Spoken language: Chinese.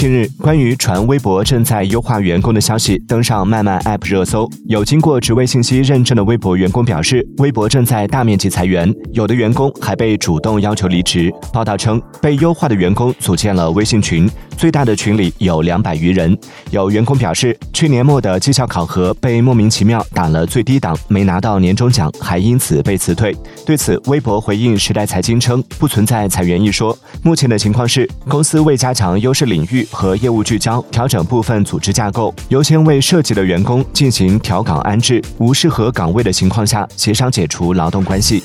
近日，关于传微博正在优化员工的消息登上慢慢 App 热搜。有经过职位信息认证的微博员工表示，微博正在大面积裁员，有的员工还被主动要求离职。报道称，被优化的员工组建了微信群，最大的群里有两百余人。有员工表示，去年末的绩效考核被莫名其妙打了最低档，没拿到年终奖，还因此被辞退。对此，微博回应时代财经称，不存在裁员一说。目前的情况是，公司为加强优势领域和业务聚焦，调整部分组织架构，优先为涉及的员工进行调岗安置，无适合岗位的情况下，协商解除劳动关系。